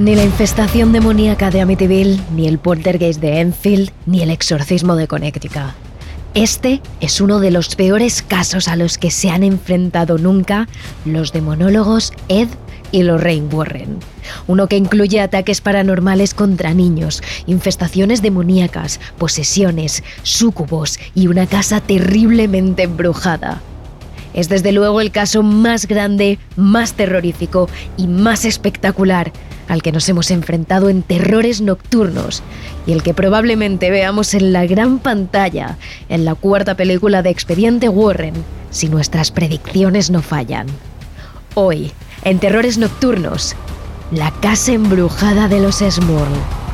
Ni la infestación demoníaca de Amityville, ni el poltergeist de Enfield, ni el exorcismo de Connecticut. Este es uno de los peores casos a los que se han enfrentado nunca los demonólogos Ed y Lorraine Warren. Uno que incluye ataques paranormales contra niños, infestaciones demoníacas, posesiones, súcubos y una casa terriblemente embrujada. Es desde luego el caso más grande, más terrorífico y más espectacular al que nos hemos enfrentado en terrores nocturnos y el que probablemente veamos en la gran pantalla en la cuarta película de Expediente Warren, si nuestras predicciones no fallan. Hoy, en Terrores Nocturnos, la casa embrujada de los Smurl.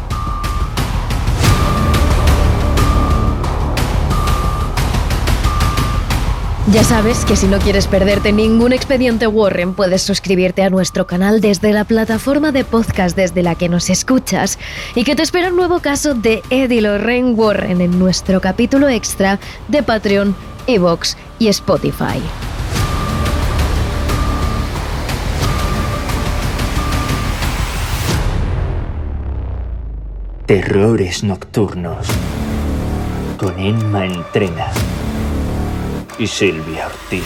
Ya sabes que si no quieres perderte ningún expediente Warren, puedes suscribirte a nuestro canal desde la plataforma de podcast desde la que nos escuchas y que te espera un nuevo caso de Eddie Lorraine Warren en nuestro capítulo extra de Patreon, Evox y Spotify. Terrores nocturnos con Emma Entrena y Silvia Ortiz.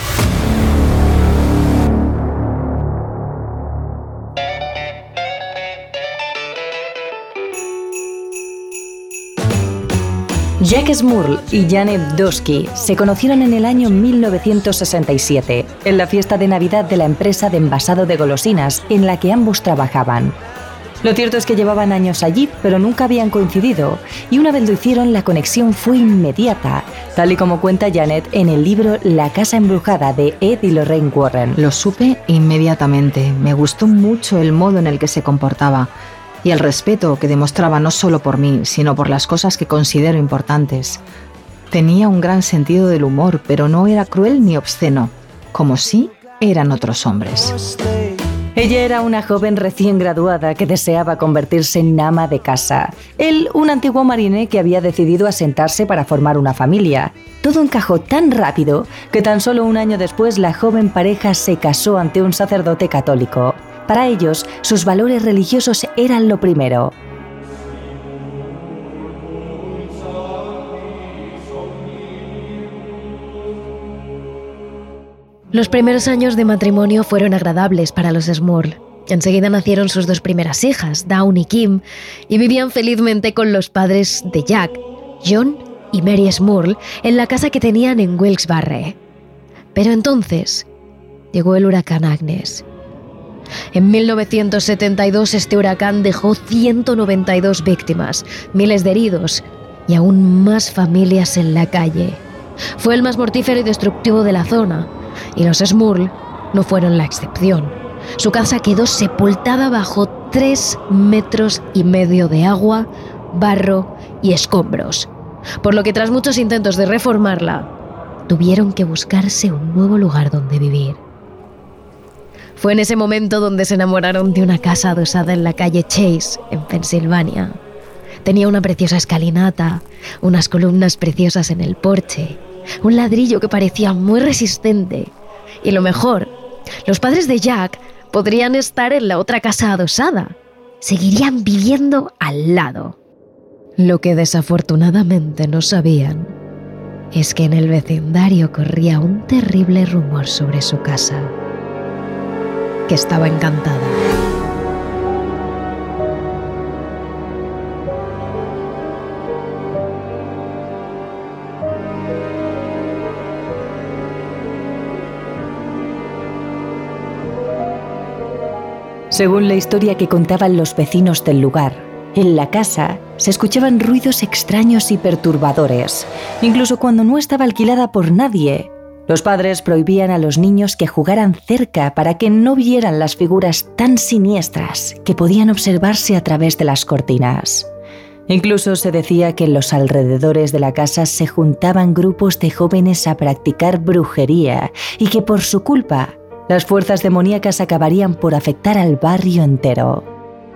Jack Smurl y Janet Dosky se conocieron en el año 1967, en la fiesta de Navidad de la empresa de envasado de golosinas en la que ambos trabajaban. Lo cierto es que llevaban años allí, pero nunca habían coincidido, y una vez lo hicieron la conexión fue inmediata, tal y como cuenta Janet en el libro La casa embrujada de Ed y Lorraine Warren. Lo supe inmediatamente, me gustó mucho el modo en el que se comportaba y el respeto que demostraba no solo por mí, sino por las cosas que considero importantes. Tenía un gran sentido del humor, pero no era cruel ni obsceno, como si eran otros hombres. Ella era una joven recién graduada que deseaba convertirse en ama de casa. Él, un antiguo marine que había decidido asentarse para formar una familia. Todo encajó tan rápido que tan solo un año después la joven pareja se casó ante un sacerdote católico. Para ellos, sus valores religiosos eran lo primero. Los primeros años de matrimonio fueron agradables para los Smurl. Enseguida nacieron sus dos primeras hijas, Dawn y Kim, y vivían felizmente con los padres de Jack, John y Mary Smurl, en la casa que tenían en Wilkes-Barre. Pero entonces llegó el huracán Agnes. En 1972 este huracán dejó 192 víctimas, miles de heridos y aún más familias en la calle. Fue el más mortífero y destructivo de la zona, y los Smurl no fueron la excepción. Su casa quedó sepultada bajo tres metros y medio de agua, barro y escombros, por lo que tras muchos intentos de reformarla, tuvieron que buscarse un nuevo lugar donde vivir. Fue en ese momento donde se enamoraron de una casa adosada en la calle Chase, en Pensilvania. Tenía una preciosa escalinata, unas columnas preciosas en el porche, un ladrillo que parecía muy resistente. Y lo mejor, los padres de Jack podrían estar en la otra casa adosada. Seguirían viviendo al lado. Lo que desafortunadamente no sabían es que en el vecindario corría un terrible rumor sobre su casa, que estaba encantada. Según la historia que contaban los vecinos del lugar, en la casa se escuchaban ruidos extraños y perturbadores, incluso cuando no estaba alquilada por nadie. Los padres prohibían a los niños que jugaran cerca para que no vieran las figuras tan siniestras que podían observarse a través de las cortinas. Incluso se decía que en los alrededores de la casa se juntaban grupos de jóvenes a practicar brujería y que por su culpa las fuerzas demoníacas acabarían por afectar al barrio entero.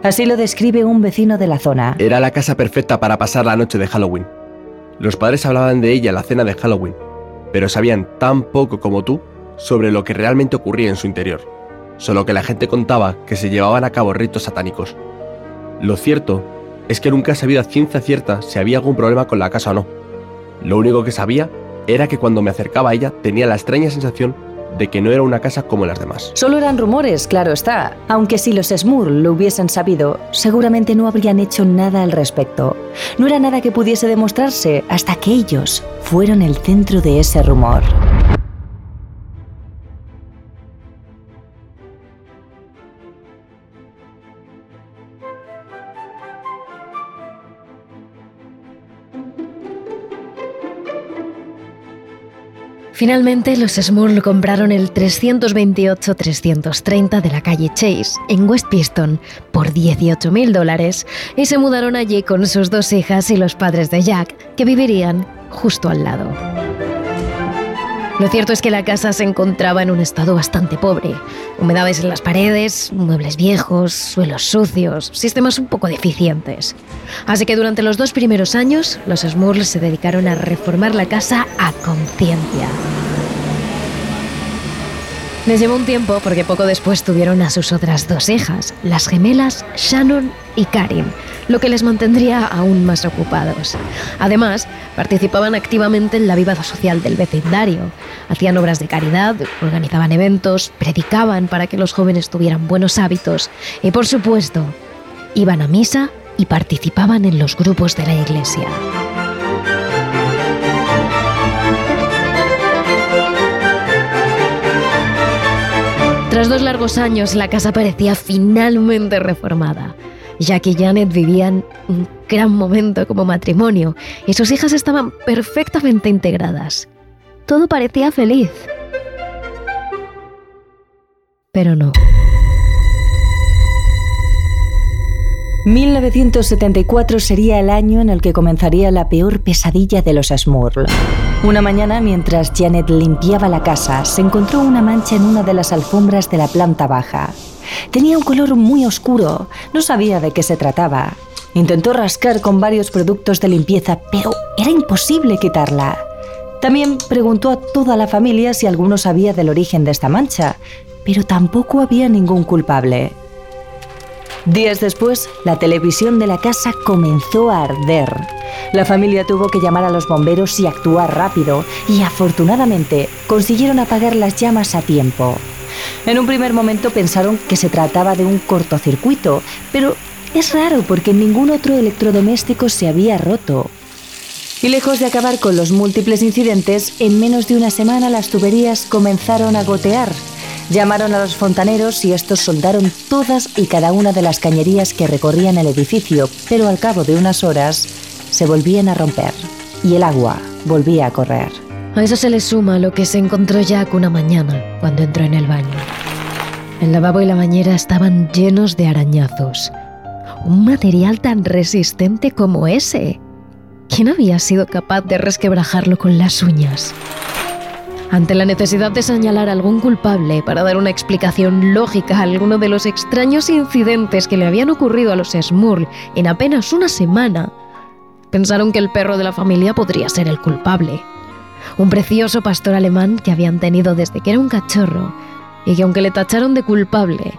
Así lo describe un vecino de la zona. Era la casa perfecta para pasar la noche de Halloween. Los padres hablaban de ella la cena de Halloween, pero sabían tan poco como tú sobre lo que realmente ocurría en su interior. Solo que la gente contaba que se llevaban a cabo ritos satánicos. Lo cierto es que nunca sabía ciencia cierta si había algún problema con la casa o no. Lo único que sabía era que cuando me acercaba a ella tenía la extraña sensación de que no era una casa como las demás. Solo eran rumores, claro está. Aunque si los Smur lo hubiesen sabido, seguramente no habrían hecho nada al respecto. No era nada que pudiese demostrarse hasta que ellos fueron el centro de ese rumor. Finalmente, los Smurl compraron el 328-330 de la calle Chase, en West Piston, por 18 mil dólares y se mudaron allí con sus dos hijas y los padres de Jack, que vivirían justo al lado. Lo cierto es que la casa se encontraba en un estado bastante pobre. Humedades en las paredes, muebles viejos, suelos sucios, sistemas un poco deficientes. Así que durante los dos primeros años, los Smurls se dedicaron a reformar la casa a conciencia. Les llevó un tiempo porque poco después tuvieron a sus otras dos hijas, las gemelas Shannon y Karin, lo que les mantendría aún más ocupados. Además, participaban activamente en la vida social del vecindario, hacían obras de caridad, organizaban eventos, predicaban para que los jóvenes tuvieran buenos hábitos y, por supuesto, iban a misa y participaban en los grupos de la iglesia. Tras dos largos años, la casa parecía finalmente reformada. Jack y Janet vivían un gran momento como matrimonio y sus hijas estaban perfectamente integradas. Todo parecía feliz. Pero no. 1974 sería el año en el que comenzaría la peor pesadilla de los Smurl. Una mañana, mientras Janet limpiaba la casa, se encontró una mancha en una de las alfombras de la planta baja. Tenía un color muy oscuro, no sabía de qué se trataba. Intentó rascar con varios productos de limpieza, pero era imposible quitarla. También preguntó a toda la familia si alguno sabía del origen de esta mancha, pero tampoco había ningún culpable. Días después, la televisión de la casa comenzó a arder. La familia tuvo que llamar a los bomberos y actuar rápido, y afortunadamente consiguieron apagar las llamas a tiempo. En un primer momento pensaron que se trataba de un cortocircuito, pero es raro porque ningún otro electrodoméstico se había roto. Y lejos de acabar con los múltiples incidentes, en menos de una semana las tuberías comenzaron a gotear Llamaron a los fontaneros y estos soldaron todas y cada una de las cañerías que recorrían el edificio, pero al cabo de unas horas se volvían a romper y el agua volvía a correr. A eso se le suma lo que se encontró Jack una mañana cuando entró en el baño. El lavabo y la bañera estaban llenos de arañazos. Un material tan resistente como ese. ¿Quién había sido capaz de resquebrajarlo con las uñas? Ante la necesidad de señalar a algún culpable para dar una explicación lógica a alguno de los extraños incidentes que le habían ocurrido a los Smurl en apenas una semana, pensaron que el perro de la familia podría ser el culpable. Un precioso pastor alemán que habían tenido desde que era un cachorro y que aunque le tacharon de culpable,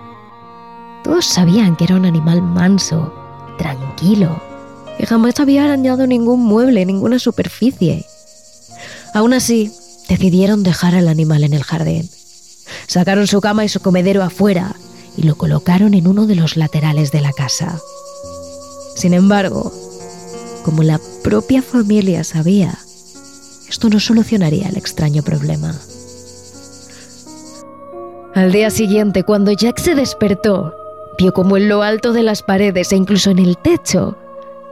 todos sabían que era un animal manso, tranquilo, que jamás había arañado ningún mueble, ninguna superficie. Aún así, decidieron dejar al animal en el jardín. Sacaron su cama y su comedero afuera y lo colocaron en uno de los laterales de la casa. Sin embargo, como la propia familia sabía, esto no solucionaría el extraño problema. Al día siguiente, cuando Jack se despertó, vio como en lo alto de las paredes e incluso en el techo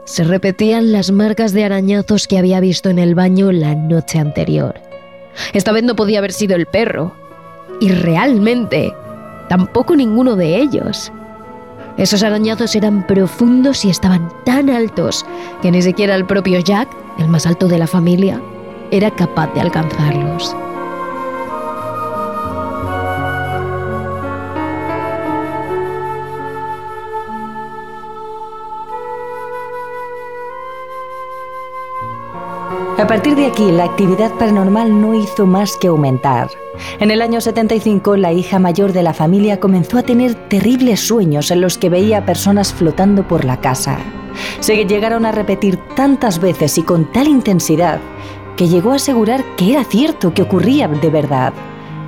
se repetían las marcas de arañazos que había visto en el baño la noche anterior. Esta vez no podía haber sido el perro. Y realmente, tampoco ninguno de ellos. Esos arañazos eran profundos y estaban tan altos que ni siquiera el propio Jack, el más alto de la familia, era capaz de alcanzarlos. A partir de aquí, la actividad paranormal no hizo más que aumentar. En el año 75, la hija mayor de la familia comenzó a tener terribles sueños en los que veía personas flotando por la casa. Se llegaron a repetir tantas veces y con tal intensidad que llegó a asegurar que era cierto, que ocurría de verdad.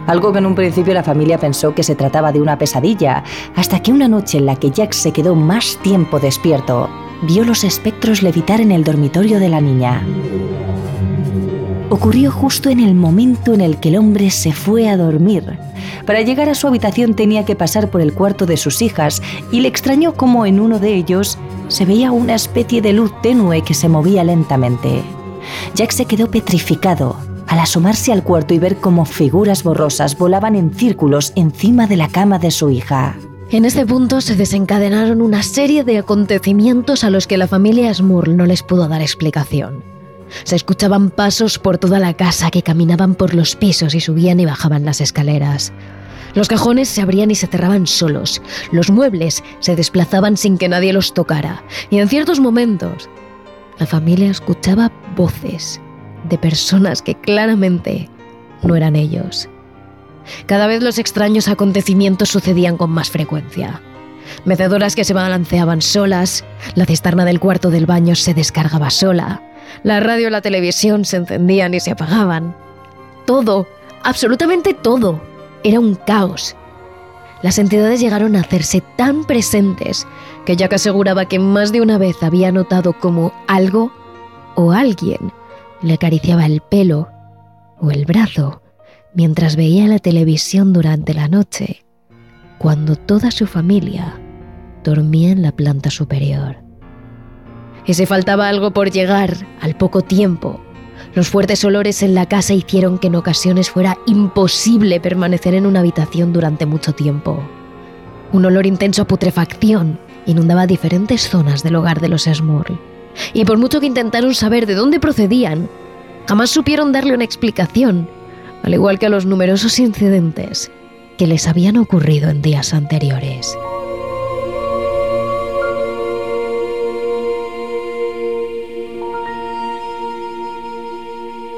Algo que en un principio la familia pensó que se trataba de una pesadilla, hasta que una noche en la que Jack se quedó más tiempo despierto, vio los espectros levitar en el dormitorio de la niña ocurrió justo en el momento en el que el hombre se fue a dormir. Para llegar a su habitación tenía que pasar por el cuarto de sus hijas y le extrañó cómo en uno de ellos se veía una especie de luz tenue que se movía lentamente. Jack se quedó petrificado al asomarse al cuarto y ver cómo figuras borrosas volaban en círculos encima de la cama de su hija. En este punto se desencadenaron una serie de acontecimientos a los que la familia Smurl no les pudo dar explicación. Se escuchaban pasos por toda la casa que caminaban por los pisos y subían y bajaban las escaleras. Los cajones se abrían y se cerraban solos. Los muebles se desplazaban sin que nadie los tocara. Y en ciertos momentos, la familia escuchaba voces de personas que claramente no eran ellos. Cada vez los extraños acontecimientos sucedían con más frecuencia. Mecedoras que se balanceaban solas, la cisterna del cuarto del baño se descargaba sola, la radio y la televisión se encendían y se apagaban. Todo, absolutamente todo, era un caos. Las entidades llegaron a hacerse tan presentes que Jack aseguraba que más de una vez había notado como algo o alguien le acariciaba el pelo o el brazo mientras veía la televisión durante la noche, cuando toda su familia dormía en la planta superior y si faltaba algo por llegar al poco tiempo. Los fuertes olores en la casa hicieron que en ocasiones fuera imposible permanecer en una habitación durante mucho tiempo. Un olor intenso a putrefacción inundaba diferentes zonas del hogar de los Smurl. Y por mucho que intentaron saber de dónde procedían, jamás supieron darle una explicación, al igual que a los numerosos incidentes que les habían ocurrido en días anteriores.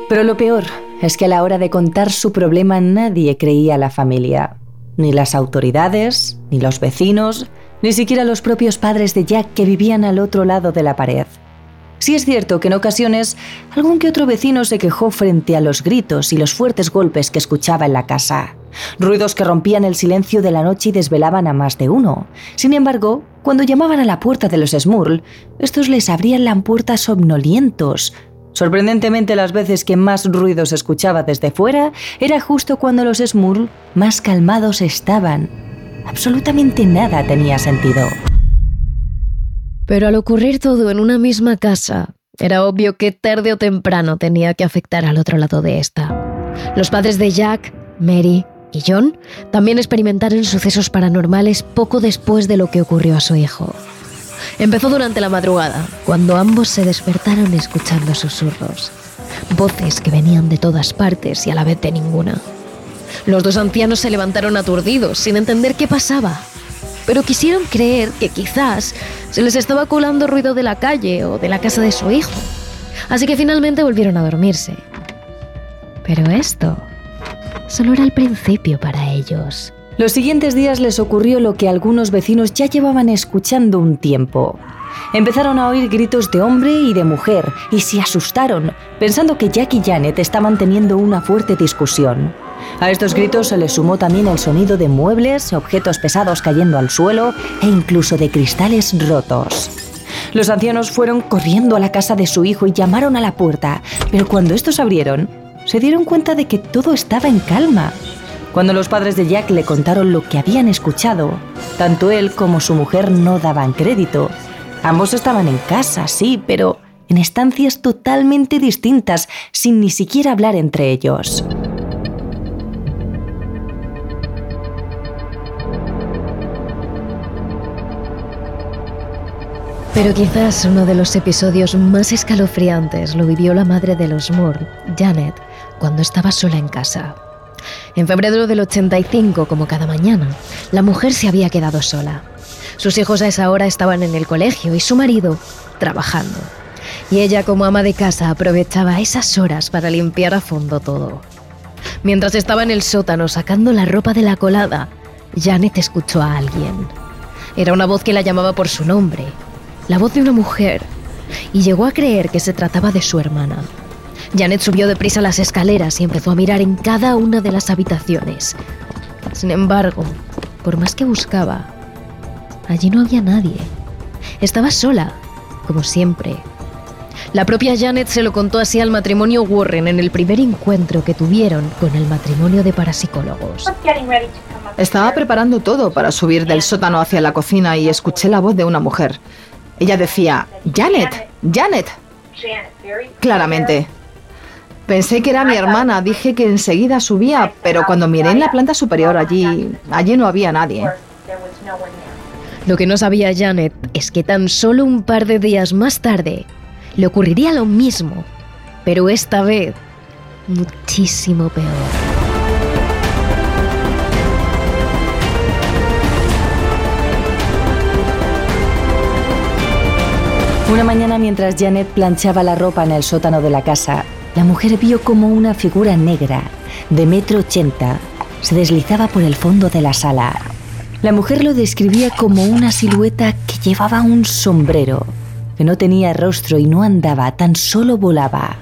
Pero lo peor es que a la hora de contar su problema nadie creía a la familia. Ni las autoridades, ni los vecinos, ni siquiera los propios padres de Jack que vivían al otro lado de la pared. Sí es cierto que en ocasiones algún que otro vecino se quejó frente a los gritos y los fuertes golpes que escuchaba en la casa. Ruidos que rompían el silencio de la noche y desvelaban a más de uno. Sin embargo, cuando llamaban a la puerta de los Smurl, estos les abrían la puerta somnolientos, Sorprendentemente, las veces que más ruido escuchaba desde fuera era justo cuando los Smurl más calmados estaban. Absolutamente nada tenía sentido. Pero al ocurrir todo en una misma casa, era obvio que tarde o temprano tenía que afectar al otro lado de esta. Los padres de Jack, Mary y John también experimentaron sucesos paranormales poco después de lo que ocurrió a su hijo. Empezó durante la madrugada, cuando ambos se despertaron escuchando susurros, voces que venían de todas partes y a la vez de ninguna. Los dos ancianos se levantaron aturdidos, sin entender qué pasaba, pero quisieron creer que quizás se les estaba colando ruido de la calle o de la casa de su hijo. Así que finalmente volvieron a dormirse. Pero esto solo era el principio para ellos. Los siguientes días les ocurrió lo que algunos vecinos ya llevaban escuchando un tiempo. Empezaron a oír gritos de hombre y de mujer y se asustaron, pensando que Jack y Janet estaban teniendo una fuerte discusión. A estos gritos se les sumó también el sonido de muebles, objetos pesados cayendo al suelo e incluso de cristales rotos. Los ancianos fueron corriendo a la casa de su hijo y llamaron a la puerta, pero cuando estos abrieron, se dieron cuenta de que todo estaba en calma. Cuando los padres de Jack le contaron lo que habían escuchado, tanto él como su mujer no daban crédito. Ambos estaban en casa, sí, pero en estancias totalmente distintas, sin ni siquiera hablar entre ellos. Pero quizás uno de los episodios más escalofriantes lo vivió la madre de los Moore, Janet, cuando estaba sola en casa. En febrero del 85, como cada mañana, la mujer se había quedado sola. Sus hijos a esa hora estaban en el colegio y su marido trabajando. Y ella como ama de casa aprovechaba esas horas para limpiar a fondo todo. Mientras estaba en el sótano sacando la ropa de la colada, Janet escuchó a alguien. Era una voz que la llamaba por su nombre, la voz de una mujer, y llegó a creer que se trataba de su hermana. Janet subió deprisa las escaleras y empezó a mirar en cada una de las habitaciones. Sin embargo, por más que buscaba, allí no había nadie. Estaba sola, como siempre. La propia Janet se lo contó así al matrimonio Warren en el primer encuentro que tuvieron con el matrimonio de parapsicólogos. Estaba preparando todo para subir del sótano hacia la cocina y escuché la voz de una mujer. Ella decía, Janet, Janet. Claramente. Pensé que era mi hermana, dije que enseguida subía, pero cuando miré en la planta superior allí, allí no había nadie. Lo que no sabía Janet es que tan solo un par de días más tarde le ocurriría lo mismo, pero esta vez muchísimo peor. Una mañana mientras Janet planchaba la ropa en el sótano de la casa, la mujer vio como una figura negra, de metro ochenta, se deslizaba por el fondo de la sala. La mujer lo describía como una silueta que llevaba un sombrero, que no tenía rostro y no andaba, tan solo volaba.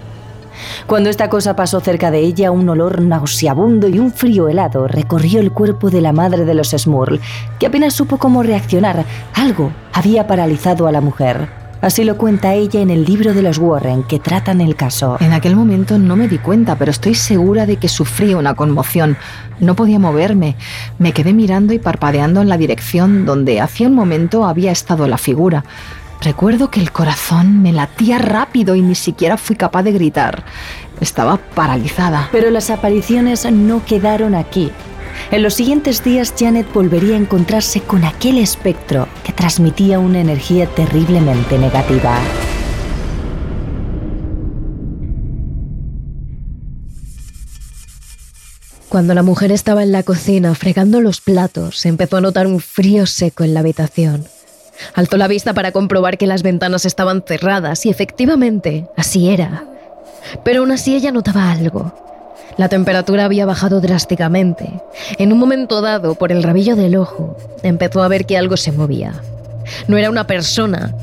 Cuando esta cosa pasó cerca de ella, un olor nauseabundo y un frío helado recorrió el cuerpo de la madre de los Smurl, que apenas supo cómo reaccionar. Algo había paralizado a la mujer. Así lo cuenta ella en el libro de los Warren que tratan el caso. En aquel momento no me di cuenta, pero estoy segura de que sufrí una conmoción. No podía moverme. Me quedé mirando y parpadeando en la dirección donde hacía un momento había estado la figura. Recuerdo que el corazón me latía rápido y ni siquiera fui capaz de gritar. Estaba paralizada. Pero las apariciones no quedaron aquí. En los siguientes días Janet volvería a encontrarse con aquel espectro que transmitía una energía terriblemente negativa. Cuando la mujer estaba en la cocina fregando los platos, empezó a notar un frío seco en la habitación. Alzó la vista para comprobar que las ventanas estaban cerradas y efectivamente así era. Pero aún así ella notaba algo. La temperatura había bajado drásticamente. En un momento dado, por el rabillo del ojo, empezó a ver que algo se movía. No era una persona,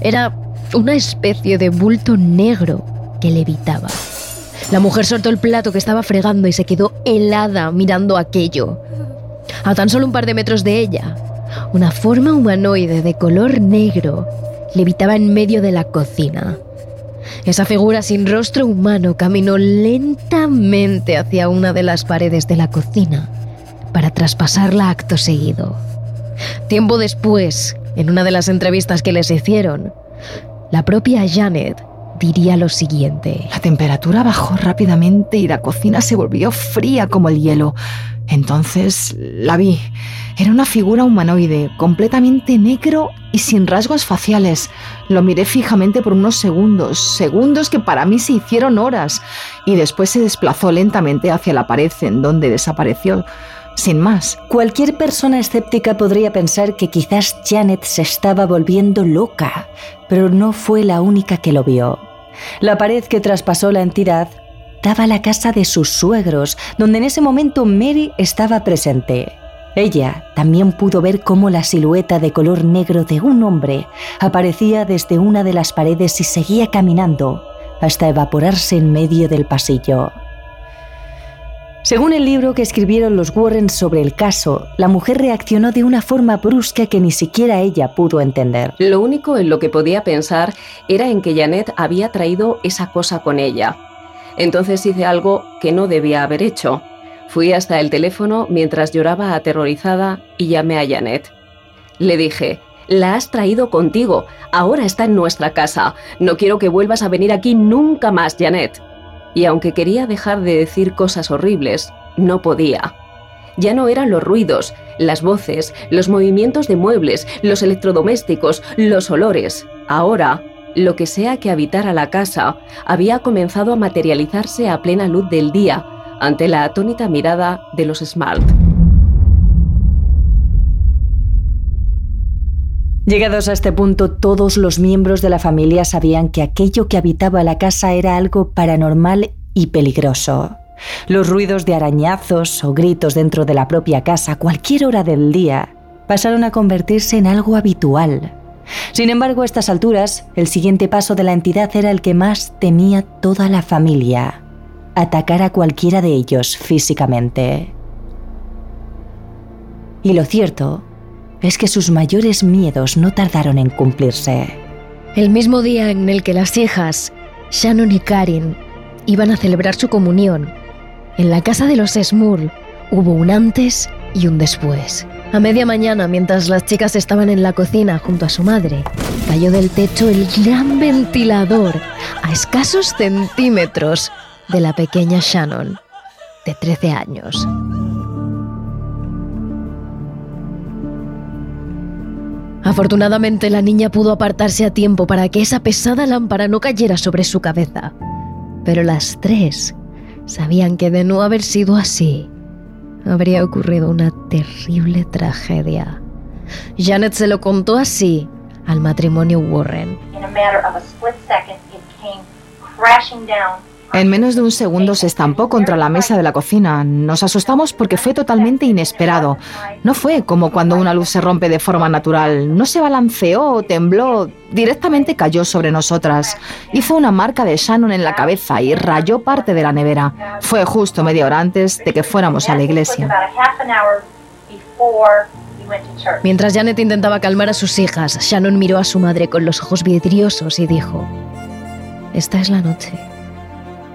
era una especie de bulto negro que levitaba. La mujer soltó el plato que estaba fregando y se quedó helada mirando aquello. A tan solo un par de metros de ella, una forma humanoide de color negro levitaba en medio de la cocina. Esa figura sin rostro humano caminó lentamente hacia una de las paredes de la cocina para traspasarla acto seguido. Tiempo después, en una de las entrevistas que les hicieron, la propia Janet diría lo siguiente. La temperatura bajó rápidamente y la cocina se volvió fría como el hielo. Entonces la vi. Era una figura humanoide, completamente negro y sin rasgos faciales. Lo miré fijamente por unos segundos, segundos que para mí se hicieron horas, y después se desplazó lentamente hacia la pared en donde desapareció. Sin más. Cualquier persona escéptica podría pensar que quizás Janet se estaba volviendo loca, pero no fue la única que lo vio. La pared que traspasó la entidad daba a la casa de sus suegros, donde en ese momento Mary estaba presente. Ella también pudo ver cómo la silueta de color negro de un hombre aparecía desde una de las paredes y seguía caminando hasta evaporarse en medio del pasillo. Según el libro que escribieron los Warren sobre el caso, la mujer reaccionó de una forma brusca que ni siquiera ella pudo entender. Lo único en lo que podía pensar era en que Janet había traído esa cosa con ella. Entonces hice algo que no debía haber hecho. Fui hasta el teléfono mientras lloraba aterrorizada y llamé a Janet. Le dije, La has traído contigo. Ahora está en nuestra casa. No quiero que vuelvas a venir aquí nunca más, Janet. Y aunque quería dejar de decir cosas horribles, no podía. Ya no eran los ruidos, las voces, los movimientos de muebles, los electrodomésticos, los olores. Ahora, lo que sea que habitara la casa había comenzado a materializarse a plena luz del día ante la atónita mirada de los Smart. Llegados a este punto, todos los miembros de la familia sabían que aquello que habitaba la casa era algo paranormal y peligroso. Los ruidos de arañazos o gritos dentro de la propia casa a cualquier hora del día pasaron a convertirse en algo habitual. Sin embargo, a estas alturas, el siguiente paso de la entidad era el que más temía toda la familia, atacar a cualquiera de ellos físicamente. Y lo cierto es que sus mayores miedos no tardaron en cumplirse. El mismo día en el que las hijas, Shannon y Karin, iban a celebrar su comunión, en la casa de los Smurl hubo un antes y un después. A media mañana, mientras las chicas estaban en la cocina junto a su madre, cayó del techo el gran ventilador a escasos centímetros de la pequeña Shannon, de 13 años. Afortunadamente la niña pudo apartarse a tiempo para que esa pesada lámpara no cayera sobre su cabeza. Pero las tres sabían que de no haber sido así, habría ocurrido una terrible tragedia. Janet se lo contó así al matrimonio Warren. En menos de un segundo se estampó contra la mesa de la cocina. Nos asustamos porque fue totalmente inesperado. No fue como cuando una luz se rompe de forma natural. No se balanceó tembló. Directamente cayó sobre nosotras. Hizo una marca de Shannon en la cabeza y rayó parte de la nevera. Fue justo media hora antes de que fuéramos a la iglesia. Mientras Janet intentaba calmar a sus hijas, Shannon miró a su madre con los ojos vidriosos y dijo, Esta es la noche.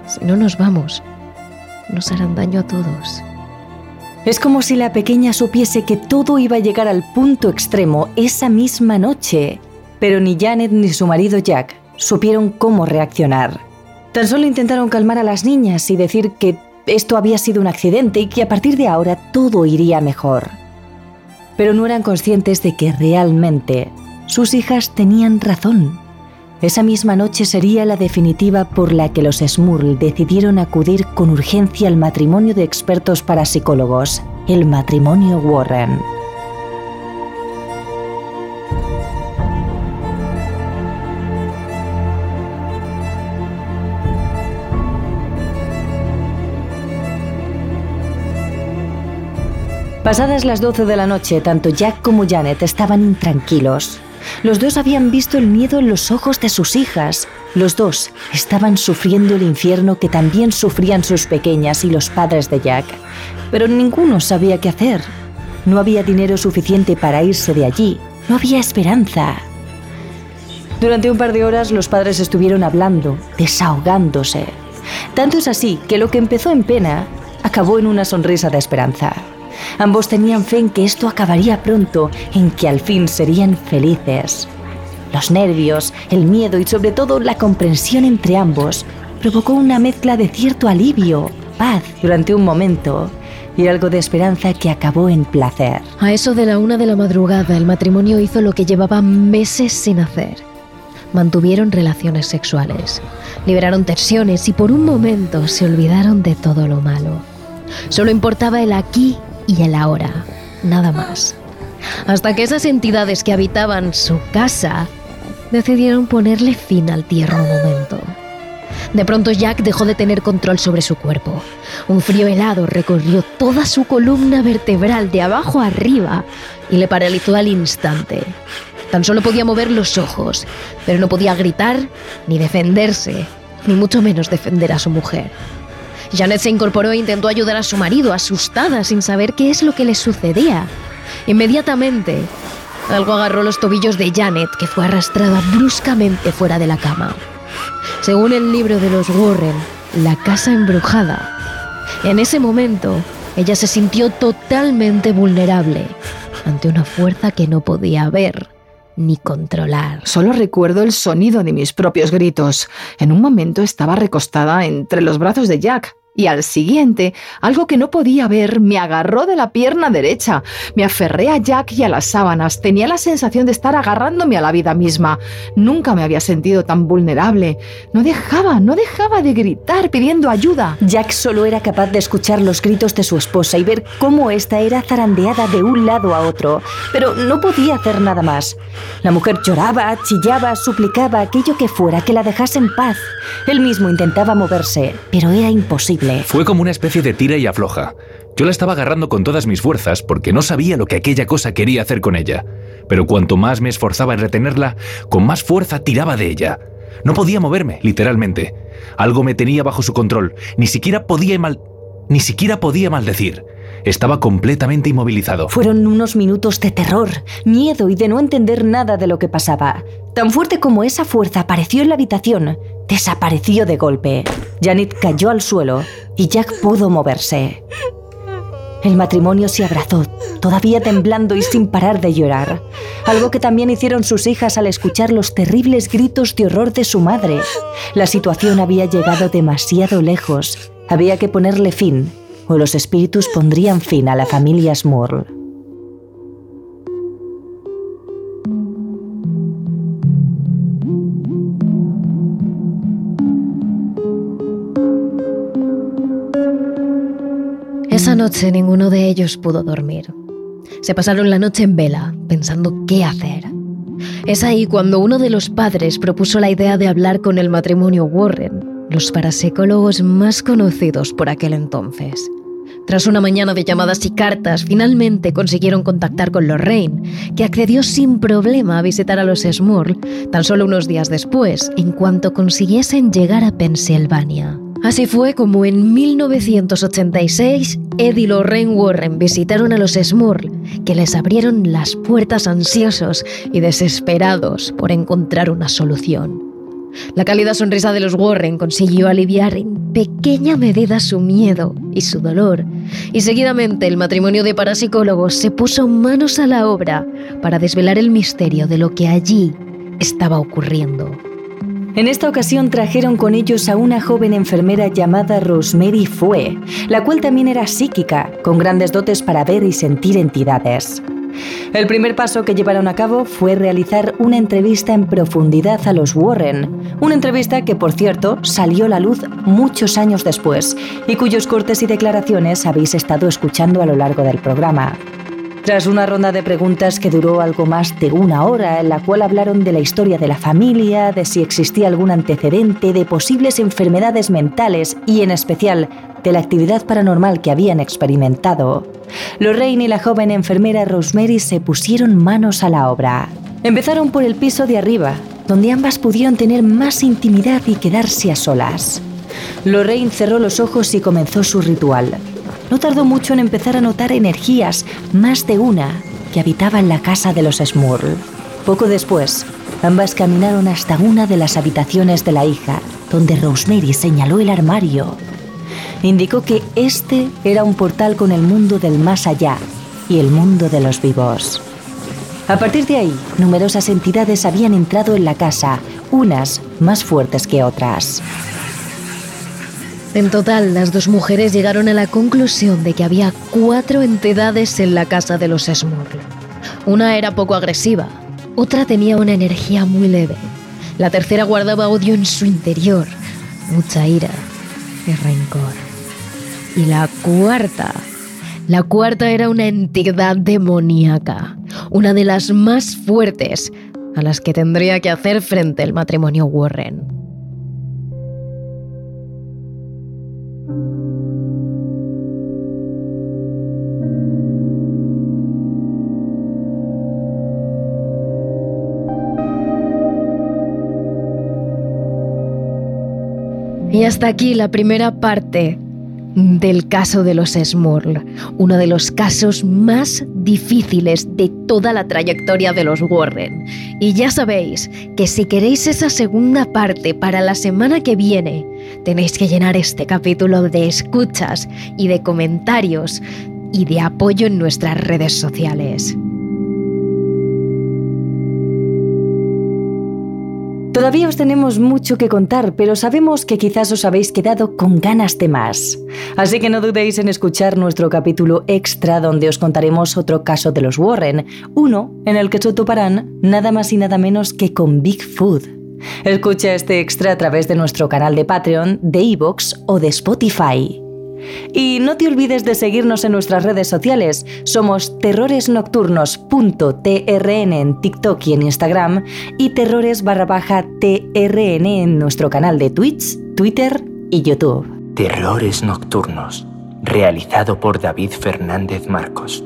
Si no nos vamos, nos harán daño a todos. Es como si la pequeña supiese que todo iba a llegar al punto extremo esa misma noche. Pero ni Janet ni su marido Jack supieron cómo reaccionar. Tan solo intentaron calmar a las niñas y decir que esto había sido un accidente y que a partir de ahora todo iría mejor. Pero no eran conscientes de que realmente sus hijas tenían razón. Esa misma noche sería la definitiva por la que los Smurl decidieron acudir con urgencia al matrimonio de expertos parapsicólogos, el matrimonio Warren. Pasadas las 12 de la noche, tanto Jack como Janet estaban intranquilos. Los dos habían visto el miedo en los ojos de sus hijas. Los dos estaban sufriendo el infierno que también sufrían sus pequeñas y los padres de Jack. Pero ninguno sabía qué hacer. No había dinero suficiente para irse de allí. No había esperanza. Durante un par de horas los padres estuvieron hablando, desahogándose. Tanto es así que lo que empezó en pena acabó en una sonrisa de esperanza. Ambos tenían fe en que esto acabaría pronto, en que al fin serían felices. Los nervios, el miedo y sobre todo la comprensión entre ambos provocó una mezcla de cierto alivio, paz durante un momento y algo de esperanza que acabó en placer. A eso de la una de la madrugada, el matrimonio hizo lo que llevaba meses sin hacer. Mantuvieron relaciones sexuales, liberaron tensiones y por un momento se olvidaron de todo lo malo. Solo importaba el aquí y el ahora, nada más. Hasta que esas entidades que habitaban su casa decidieron ponerle fin al tierno momento. De pronto Jack dejó de tener control sobre su cuerpo. Un frío helado recorrió toda su columna vertebral de abajo a arriba y le paralizó al instante. Tan solo podía mover los ojos, pero no podía gritar ni defenderse, ni mucho menos defender a su mujer. Janet se incorporó e intentó ayudar a su marido, asustada, sin saber qué es lo que le sucedía. Inmediatamente, algo agarró los tobillos de Janet, que fue arrastrada bruscamente fuera de la cama. Según el libro de los Warren, La casa embrujada, en ese momento ella se sintió totalmente vulnerable ante una fuerza que no podía ver ni controlar. Solo recuerdo el sonido de mis propios gritos. En un momento estaba recostada entre los brazos de Jack, y al siguiente, algo que no podía ver me agarró de la pierna derecha. Me aferré a Jack y a las sábanas. Tenía la sensación de estar agarrándome a la vida misma. Nunca me había sentido tan vulnerable. No dejaba, no dejaba de gritar pidiendo ayuda. Jack solo era capaz de escuchar los gritos de su esposa y ver cómo ésta era zarandeada de un lado a otro, pero no podía hacer nada más. La mujer lloraba, chillaba, suplicaba aquello que fuera que la dejase en paz. Él mismo intentaba moverse, pero era imposible. Fue como una especie de tira y afloja. Yo la estaba agarrando con todas mis fuerzas porque no sabía lo que aquella cosa quería hacer con ella. Pero cuanto más me esforzaba en retenerla, con más fuerza tiraba de ella. No podía moverme, literalmente. Algo me tenía bajo su control. Ni siquiera podía mal... Ni siquiera podía maldecir. Estaba completamente inmovilizado. Fueron unos minutos de terror, miedo y de no entender nada de lo que pasaba. Tan fuerte como esa fuerza apareció en la habitación, desapareció de golpe. Janet cayó al suelo y Jack pudo moverse. El matrimonio se abrazó, todavía temblando y sin parar de llorar, algo que también hicieron sus hijas al escuchar los terribles gritos de horror de su madre. La situación había llegado demasiado lejos, había que ponerle fin, o los espíritus pondrían fin a la familia Smurl. Esa noche ninguno de ellos pudo dormir. Se pasaron la noche en vela, pensando qué hacer. Es ahí cuando uno de los padres propuso la idea de hablar con el matrimonio Warren, los parapsicólogos más conocidos por aquel entonces. Tras una mañana de llamadas y cartas, finalmente consiguieron contactar con Lorraine, que accedió sin problema a visitar a los Smurl tan solo unos días después, en cuanto consiguiesen llegar a Pensilvania. Así fue como en 1986 Ed y Lorraine Warren visitaron a los Smurl, que les abrieron las puertas ansiosos y desesperados por encontrar una solución. La cálida sonrisa de los Warren consiguió aliviar en pequeña medida su miedo y su dolor, y seguidamente el matrimonio de parapsicólogos se puso manos a la obra para desvelar el misterio de lo que allí estaba ocurriendo. En esta ocasión trajeron con ellos a una joven enfermera llamada Rosemary Fue, la cual también era psíquica, con grandes dotes para ver y sentir entidades. El primer paso que llevaron a cabo fue realizar una entrevista en profundidad a los Warren, una entrevista que, por cierto, salió a la luz muchos años después y cuyos cortes y declaraciones habéis estado escuchando a lo largo del programa. Tras una ronda de preguntas que duró algo más de una hora, en la cual hablaron de la historia de la familia, de si existía algún antecedente, de posibles enfermedades mentales y, en especial, de la actividad paranormal que habían experimentado, Lorraine y la joven enfermera Rosemary se pusieron manos a la obra. Empezaron por el piso de arriba, donde ambas pudieron tener más intimidad y quedarse a solas. Lorraine cerró los ojos y comenzó su ritual. No tardó mucho en empezar a notar energías, más de una, que habitaba en la casa de los Smurl. Poco después, ambas caminaron hasta una de las habitaciones de la hija, donde Rosemary señaló el armario. Indicó que este era un portal con el mundo del más allá y el mundo de los vivos. A partir de ahí, numerosas entidades habían entrado en la casa, unas más fuertes que otras. En total, las dos mujeres llegaron a la conclusión de que había cuatro entidades en la casa de los Smurl. Una era poco agresiva, otra tenía una energía muy leve, la tercera guardaba odio en su interior, mucha ira y rencor. Y la cuarta, la cuarta era una entidad demoníaca, una de las más fuertes a las que tendría que hacer frente el matrimonio Warren. Y hasta aquí la primera parte del caso de los Smurl, uno de los casos más difíciles de toda la trayectoria de los Warren. Y ya sabéis que si queréis esa segunda parte para la semana que viene, tenéis que llenar este capítulo de escuchas y de comentarios y de apoyo en nuestras redes sociales. Todavía os tenemos mucho que contar, pero sabemos que quizás os habéis quedado con ganas de más. Así que no dudéis en escuchar nuestro capítulo extra donde os contaremos otro caso de los Warren, uno en el que se toparán nada más y nada menos que con Bigfoot. Escucha este extra a través de nuestro canal de Patreon, de Evox o de Spotify. Y no te olvides de seguirnos en nuestras redes sociales. Somos terroresnocturnos.trn en TikTok y en Instagram y terrores barra baja TRN en nuestro canal de Twitch, Twitter y YouTube. Terrores Nocturnos, realizado por David Fernández Marcos.